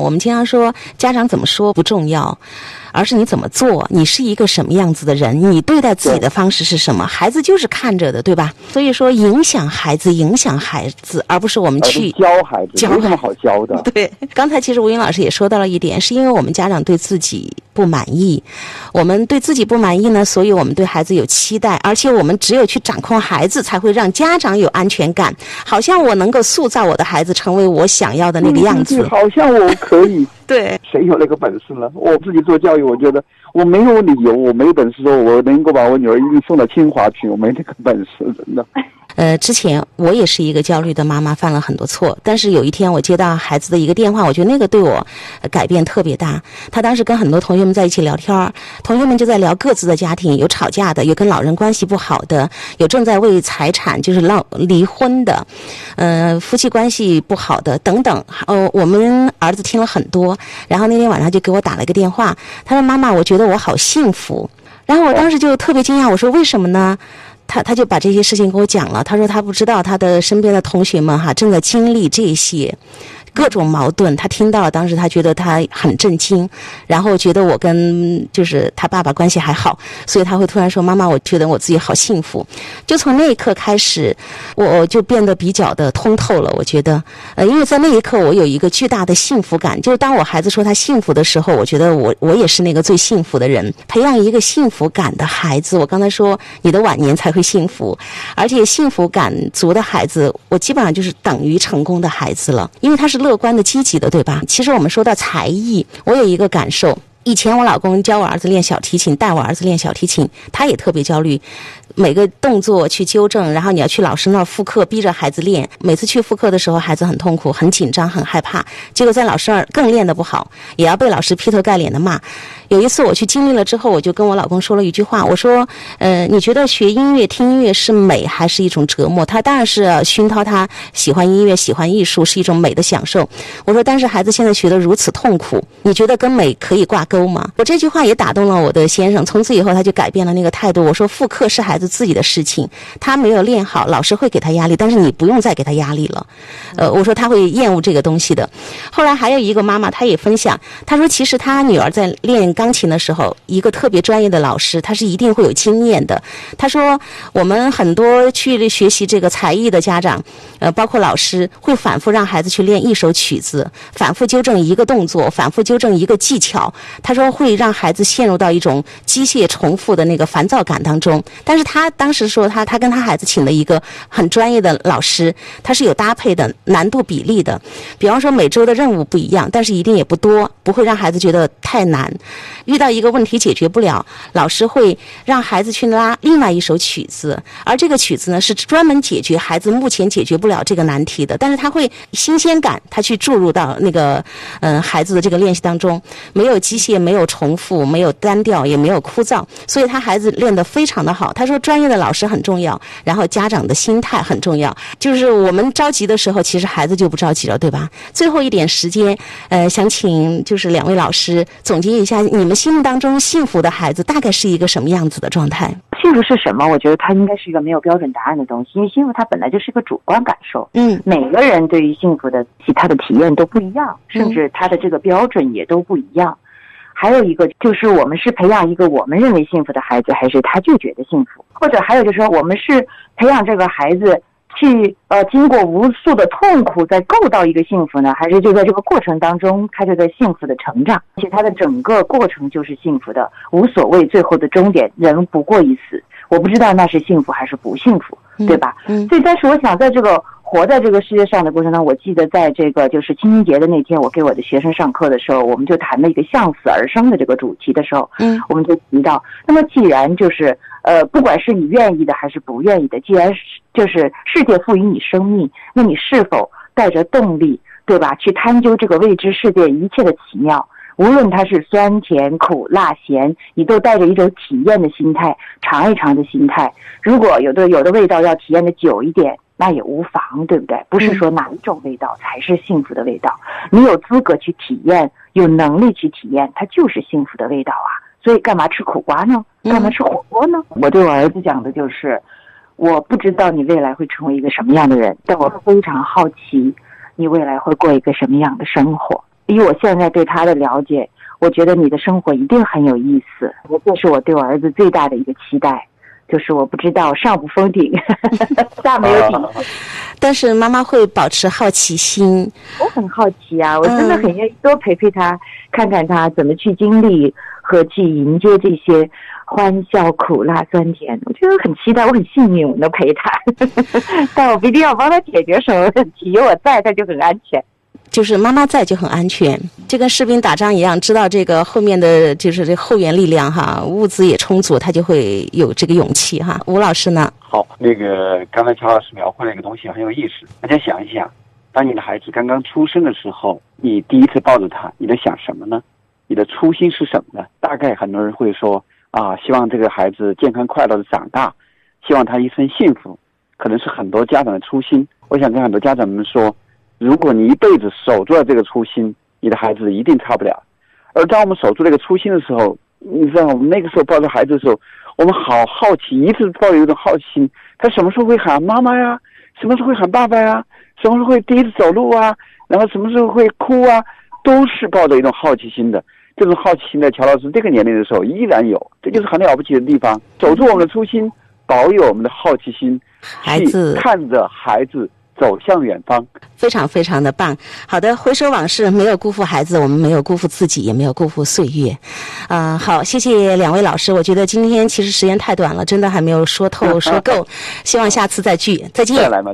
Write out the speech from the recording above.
我们经常说，家长怎么说不重要，而是你怎么做，你是一个什么样子的人，你对待自己的方式是什么，孩子就是看着的，对吧？所以说，影响孩子，影响孩子，而不是我们去教孩子，没什么好教的。对，刚才其实吴云老师也说到了一点，是因为我们家长对自己不满意，我们对自己不满意呢，所以我们对孩子有期待，而且我们只有去掌控孩子，才会让家长有安全感，好像我能够塑造我的孩子成为我想要的那个样子，好像我可以。对，谁有那个本事呢？我自己做教育，我觉得我没有理由，我没本事说我能够把我女儿一定送到清华去，我没那个本事，真的。呃，之前我也是一个焦虑的妈妈，犯了很多错。但是有一天，我接到孩子的一个电话，我觉得那个对我改变特别大。他当时跟很多同学们在一起聊天同学们就在聊各自的家庭，有吵架的，有跟老人关系不好的，有正在为财产就是闹离婚的，呃，夫妻关系不好的等等。呃，我们儿子听了很多，然后那天晚上就给我打了一个电话，他说：“妈妈，我觉得我好幸福。”然后我当时就特别惊讶，我说：“为什么呢？”他他就把这些事情给我讲了，他说他不知道他的身边的同学们哈正在经历这些。各种矛盾，他听到，当时他觉得他很震惊，然后觉得我跟就是他爸爸关系还好，所以他会突然说：“妈妈，我觉得我自己好幸福。”就从那一刻开始，我就变得比较的通透了。我觉得，呃，因为在那一刻，我有一个巨大的幸福感。就是当我孩子说他幸福的时候，我觉得我我也是那个最幸福的人。培养一个幸福感的孩子，我刚才说你的晚年才会幸福，而且幸福感足的孩子，我基本上就是等于成功的孩子了，因为他是。乐观的、积极的，对吧？其实我们说到才艺，我有一个感受。以前我老公教我儿子练小提琴，带我儿子练小提琴，他也特别焦虑。每个动作去纠正，然后你要去老师那儿复课，逼着孩子练。每次去复课的时候，孩子很痛苦、很紧张、很害怕。结果在老师那儿更练得不好，也要被老师劈头盖脸的骂。有一次我去经历了之后，我就跟我老公说了一句话，我说：“呃，你觉得学音乐、听音乐是美还是一种折磨？”他当然是熏陶他喜欢音乐、喜欢艺术是一种美的享受。我说：“但是孩子现在学得如此痛苦，你觉得跟美可以挂钩吗？”我这句话也打动了我的先生，从此以后他就改变了那个态度。我说：“复课是孩子。”自己的事情，他没有练好，老师会给他压力，但是你不用再给他压力了。呃，我说他会厌恶这个东西的。后来还有一个妈妈，她也分享，她说其实她女儿在练钢琴的时候，一个特别专业的老师，他是一定会有经验的。她说我们很多去学习这个才艺的家长，呃，包括老师，会反复让孩子去练一首曲子，反复纠正一个动作，反复纠正一个技巧。他说会让孩子陷入到一种机械重复的那个烦躁感当中，但是他。当时说，他他跟他孩子请了一个很专业的老师，他是有搭配的难度比例的。比方说每周的任务不一样，但是一定也不多，不会让孩子觉得太难。遇到一个问题解决不了，老师会让孩子去拉另外一首曲子，而这个曲子呢是专门解决孩子目前解决不了这个难题的。但是他会新鲜感，他去注入到那个嗯孩子的这个练习当中，没有机械，没有重复，没有单调，也没有枯燥，所以他孩子练得非常的好。他说。专业的老师很重要，然后家长的心态很重要。就是我们着急的时候，其实孩子就不着急了，对吧？最后一点时间，呃，想请就是两位老师总结一下，你们心目当中幸福的孩子大概是一个什么样子的状态？幸福是什么？我觉得它应该是一个没有标准答案的东西，因为幸福它本来就是一个主观感受。嗯，每个人对于幸福的其他的体验都不一样，甚至他的这个标准也都不一样。还有一个就是，我们是培养一个我们认为幸福的孩子，还是他就觉得幸福？或者还有就是说，我们是培养这个孩子去呃经过无数的痛苦再够到一个幸福呢，还是就在这个过程当中他就在幸福的成长，而且他的整个过程就是幸福的，无所谓最后的终点人不过一死。我不知道那是幸福还是不幸福，对吧？嗯。所以，但是我想在这个。活在这个世界上的过程当中，我记得在这个就是清明节的那天，我给我的学生上课的时候，我们就谈了一个向死而生的这个主题的时候，嗯，我们就提到，那么既然就是呃，不管是你愿意的还是不愿意的，既然是就是世界赋予你生命，那你是否带着动力，对吧？去探究这个未知世界一切的奇妙，无论它是酸甜苦辣咸，你都带着一种体验的心态，尝一尝的心态。如果有的有的味道要体验的久一点。那也无妨，对不对？不是说哪一种味道才是幸福的味道，你有资格去体验，有能力去体验，它就是幸福的味道啊！所以干嘛吃苦瓜呢？干嘛吃火锅呢？我对我儿子讲的就是，我不知道你未来会成为一个什么样的人，但我非常好奇，你未来会过一个什么样的生活。以我现在对他的了解，我觉得你的生活一定很有意思。这是我对我儿子最大的一个期待，就是我不知道上不封顶，下没有底。但是妈妈会保持好奇心。我很好奇啊，我真的很愿意多陪陪他，看看他怎么去经历和去迎接这些欢笑、苦辣、酸甜。我觉得很期待，我很幸运我能陪他，但我不一定要帮他解决什么问题，有我在他就很安全。就是妈妈在就很安全，就跟士兵打仗一样，知道这个后面的就是这后援力量哈，物资也充足，他就会有这个勇气哈。吴老师呢？好，那个刚才乔老师描绘了一个东西很有意思，大家想一想，当你的孩子刚刚出生的时候，你第一次抱着他，你在想什么呢？你的初心是什么呢？大概很多人会说啊，希望这个孩子健康快乐的长大，希望他一生幸福，可能是很多家长的初心。我想跟很多家长们说。如果你一辈子守住了这个初心，你的孩子一定差不了。而当我们守住这个初心的时候，你知道，我们那个时候抱着孩子的时候，我们好好奇，一直抱有一种好奇心。他什么时候会喊妈妈呀？什么时候会喊爸爸呀？什么时候会第一次走路啊？然后什么时候会哭啊？都是抱着一种好奇心的。这种好奇心在乔老师这个年龄的时候依然有，这就是很了不起的地方。守住我们的初心，保有我们的好奇心，孩子看着孩子。走向远方，非常非常的棒。好的，回首往事，没有辜负孩子，我们没有辜负自己，也没有辜负岁月。啊，好，谢谢两位老师。我觉得今天其实时间太短了，真的还没有说透说够。希望下次再聚，再见。再来嘛。